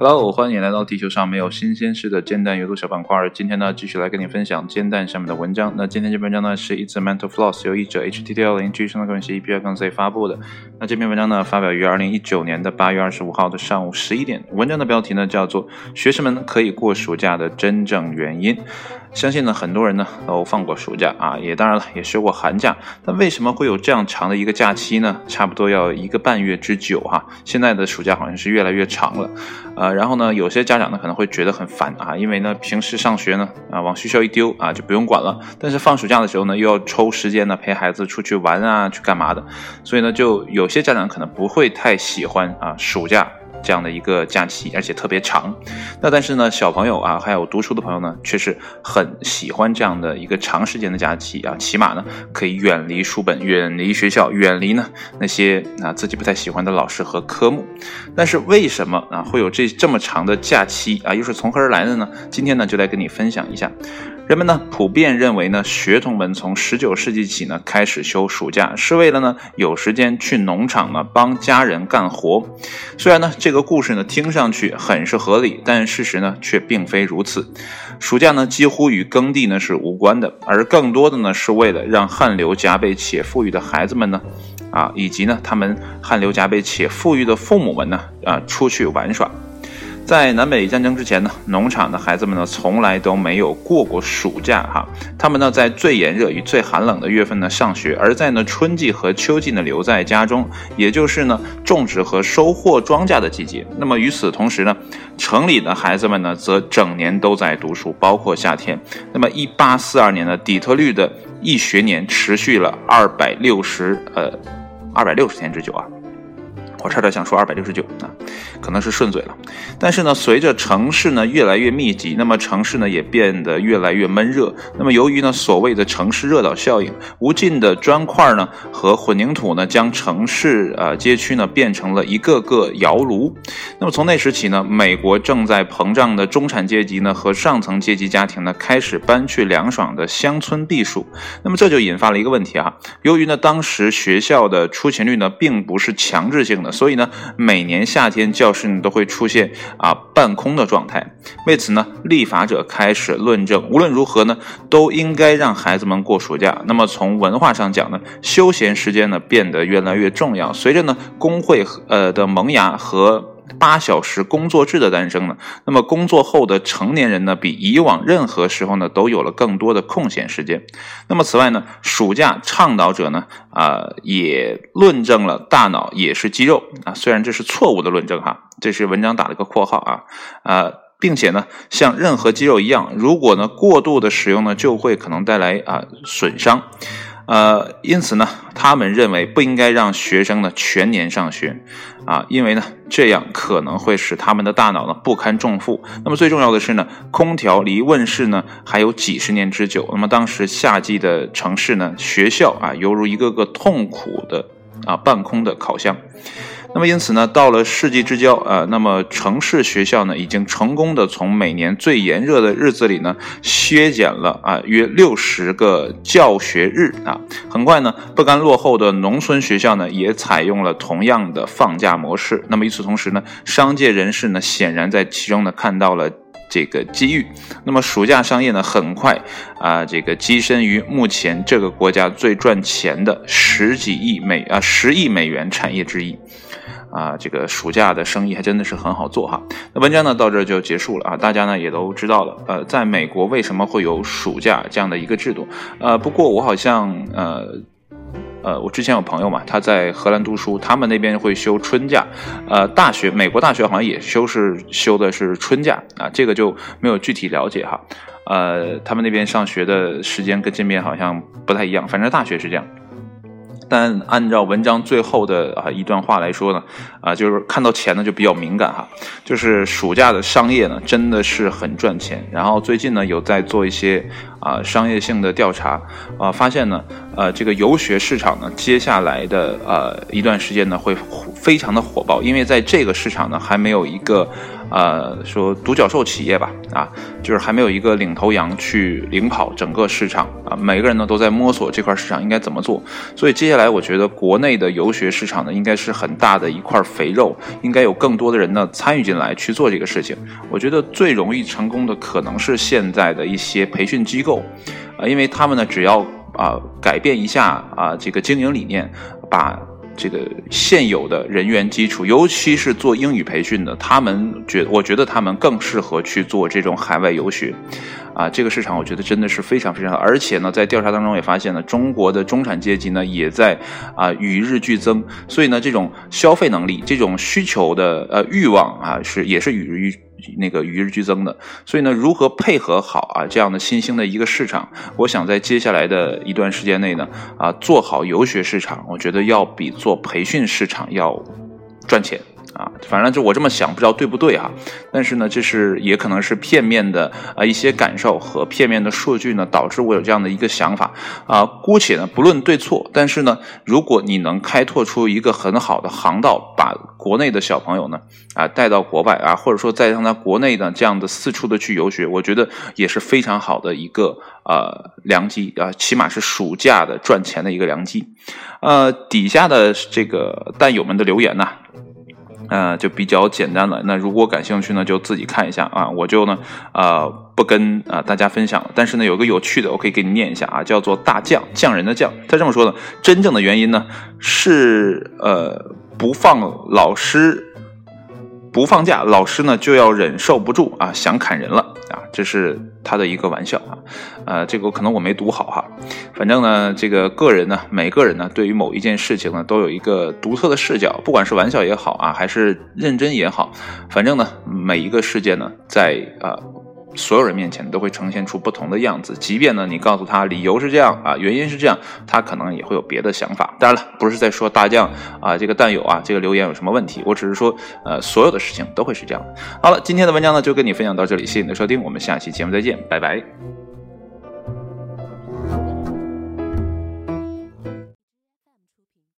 Hello，欢迎来到地球上没有新鲜事的煎蛋阅读小板块。今天呢，继续来跟你分享煎蛋上面的文章。那今天这篇文章呢，是《It's a Mental Floss》，由译者 H T T L 零 G 生的个人协议 B I 杠 Z 发布的。那这篇文章呢，发表于二零一九年的八月二十五号的上午十一点。文章的标题呢，叫做《学生们可以过暑假的真正原因》。相信呢，很多人呢都放过暑假啊，也当然了，也休过寒假。那为什么会有这样长的一个假期呢？差不多要一个半月之久哈。现在的暑假好像是越来越长了，呃，然后呢，有些家长呢可能会觉得很烦啊，因为呢平时上学呢啊往学校一丢啊就不用管了，但是放暑假的时候呢又要抽时间呢陪孩子出去玩啊去干嘛的，所以呢就有些家长可能不会太喜欢啊暑假。这样的一个假期，而且特别长。那但是呢，小朋友啊，还有读书的朋友呢，却是很喜欢这样的一个长时间的假期啊。起码呢，可以远离书本，远离学校，远离呢那些啊自己不太喜欢的老师和科目。但是为什么啊会有这这么长的假期啊？又是从何而来的呢？今天呢，就来跟你分享一下。人们呢普遍认为呢，学童们从十九世纪起呢开始休暑假，是为了呢有时间去农场呢帮家人干活。虽然呢这个故事呢听上去很是合理，但事实呢却并非如此。暑假呢几乎与耕地呢是无关的，而更多的呢是为了让汗流浃背且富裕的孩子们呢，啊以及呢他们汗流浃背且富裕的父母们呢啊出去玩耍。在南北战争之前呢，农场的孩子们呢，从来都没有过过暑假哈。他们呢，在最炎热与最寒冷的月份呢上学，而在呢春季和秋季呢留在家中，也就是呢种植和收获庄稼的季节。那么与此同时呢，城里的孩子们呢，则整年都在读书，包括夏天。那么，一八四二年的底特律的一学年持续了二百六十呃二百六十天之久啊。我差点想说二百六十九啊，可能是顺嘴了。但是呢，随着城市呢越来越密集，那么城市呢也变得越来越闷热。那么由于呢所谓的城市热岛效应，无尽的砖块呢和混凝土呢将城市啊街区呢变成了一个个窑炉。那么从那时起呢，美国正在膨胀的中产阶级呢和上层阶级家庭呢开始搬去凉爽的乡村避暑。那么这就引发了一个问题啊，由于呢当时学校的出勤率呢并不是强制性的。所以呢，每年夏天教室呢都会出现啊半空的状态。为此呢，立法者开始论证，无论如何呢，都应该让孩子们过暑假。那么从文化上讲呢，休闲时间呢变得越来越重要。随着呢工会呃的萌芽和。八小时工作制的诞生呢，那么工作后的成年人呢，比以往任何时候呢，都有了更多的空闲时间。那么此外呢，暑假倡导者呢，啊，也论证了大脑也是肌肉啊，虽然这是错误的论证哈，这是文章打了个括号啊，啊，并且呢，像任何肌肉一样，如果呢过度的使用呢，就会可能带来啊损伤。呃，因此呢，他们认为不应该让学生呢全年上学，啊，因为呢这样可能会使他们的大脑呢不堪重负。那么最重要的是呢，空调离问世呢还有几十年之久。那么当时夏季的城市呢，学校啊犹如一个个痛苦的啊半空的烤箱。那么因此呢，到了世纪之交啊，那么城市学校呢，已经成功的从每年最炎热的日子里呢，削减了啊约六十个教学日啊。很快呢，不甘落后的农村学校呢，也采用了同样的放假模式。那么与此同时呢，商界人士呢，显然在其中呢看到了这个机遇。那么暑假商业呢，很快啊，这个跻身于目前这个国家最赚钱的十几亿美啊十亿美元产业之一。啊，这个暑假的生意还真的是很好做哈。那文章呢到这就结束了啊，大家呢也都知道了。呃，在美国为什么会有暑假这样的一个制度？呃，不过我好像呃呃，我之前有朋友嘛，他在荷兰读书，他们那边会休春假。呃，大学美国大学好像也休是休的是春假啊，这个就没有具体了解哈。呃，他们那边上学的时间跟这边好像不太一样，反正大学是这样。但按照文章最后的啊一段话来说呢，啊就是看到钱呢就比较敏感哈，就是暑假的商业呢真的是很赚钱。然后最近呢有在做一些啊商业性的调查啊，发现呢，呃，这个游学市场呢，接下来的呃一段时间呢，会非常的火爆，因为在这个市场呢，还没有一个。呃，说独角兽企业吧，啊，就是还没有一个领头羊去领跑整个市场啊，每个人呢都在摸索这块市场应该怎么做，所以接下来我觉得国内的游学市场呢，应该是很大的一块肥肉，应该有更多的人呢参与进来去做这个事情。我觉得最容易成功的可能是现在的一些培训机构，够啊，因为他们呢只要啊改变一下啊这个经营理念，把。这个现有的人员基础，尤其是做英语培训的，他们觉，我觉得他们更适合去做这种海外游学，啊，这个市场我觉得真的是非常非常好，而且呢，在调查当中也发现呢，中国的中产阶级呢也在啊与日俱增，所以呢，这种消费能力、这种需求的呃欲望啊是也是与日俱。那个与日俱增的，所以呢，如何配合好啊这样的新兴的一个市场？我想在接下来的一段时间内呢，啊，做好游学市场，我觉得要比做培训市场要赚钱。啊，反正就我这么想，不知道对不对哈。但是呢，这是也可能是片面的啊一些感受和片面的数据呢，导致我有这样的一个想法啊。姑且呢不论对错，但是呢，如果你能开拓出一个很好的航道，把国内的小朋友呢啊带到国外啊，或者说再让他国内的这样的四处的去游学，我觉得也是非常好的一个呃良机啊，起码是暑假的赚钱的一个良机。呃，底下的这个弹友们的留言呢？呃，就比较简单了。那如果感兴趣呢，就自己看一下啊。我就呢，呃，不跟啊大家分享了。但是呢，有个有趣的，我可以给你念一下啊，叫做“大将匠人的匠”。他这么说的，真正的原因呢，是呃，不放老师。不放假，老师呢就要忍受不住啊，想砍人了啊！这是他的一个玩笑啊，呃，这个可能我没读好哈。反正呢，这个个人呢，每个人呢，对于某一件事情呢，都有一个独特的视角，不管是玩笑也好啊，还是认真也好，反正呢，每一个事件呢，在啊。所有人面前都会呈现出不同的样子，即便呢你告诉他理由是这样啊，原因是这样，他可能也会有别的想法。当然了，不是在说大将啊，这个弹友啊，这个留言有什么问题，我只是说，呃，所有的事情都会是这样。好了，今天的文章呢就跟你分享到这里，谢谢你的收听，我们下期节目再见，拜拜。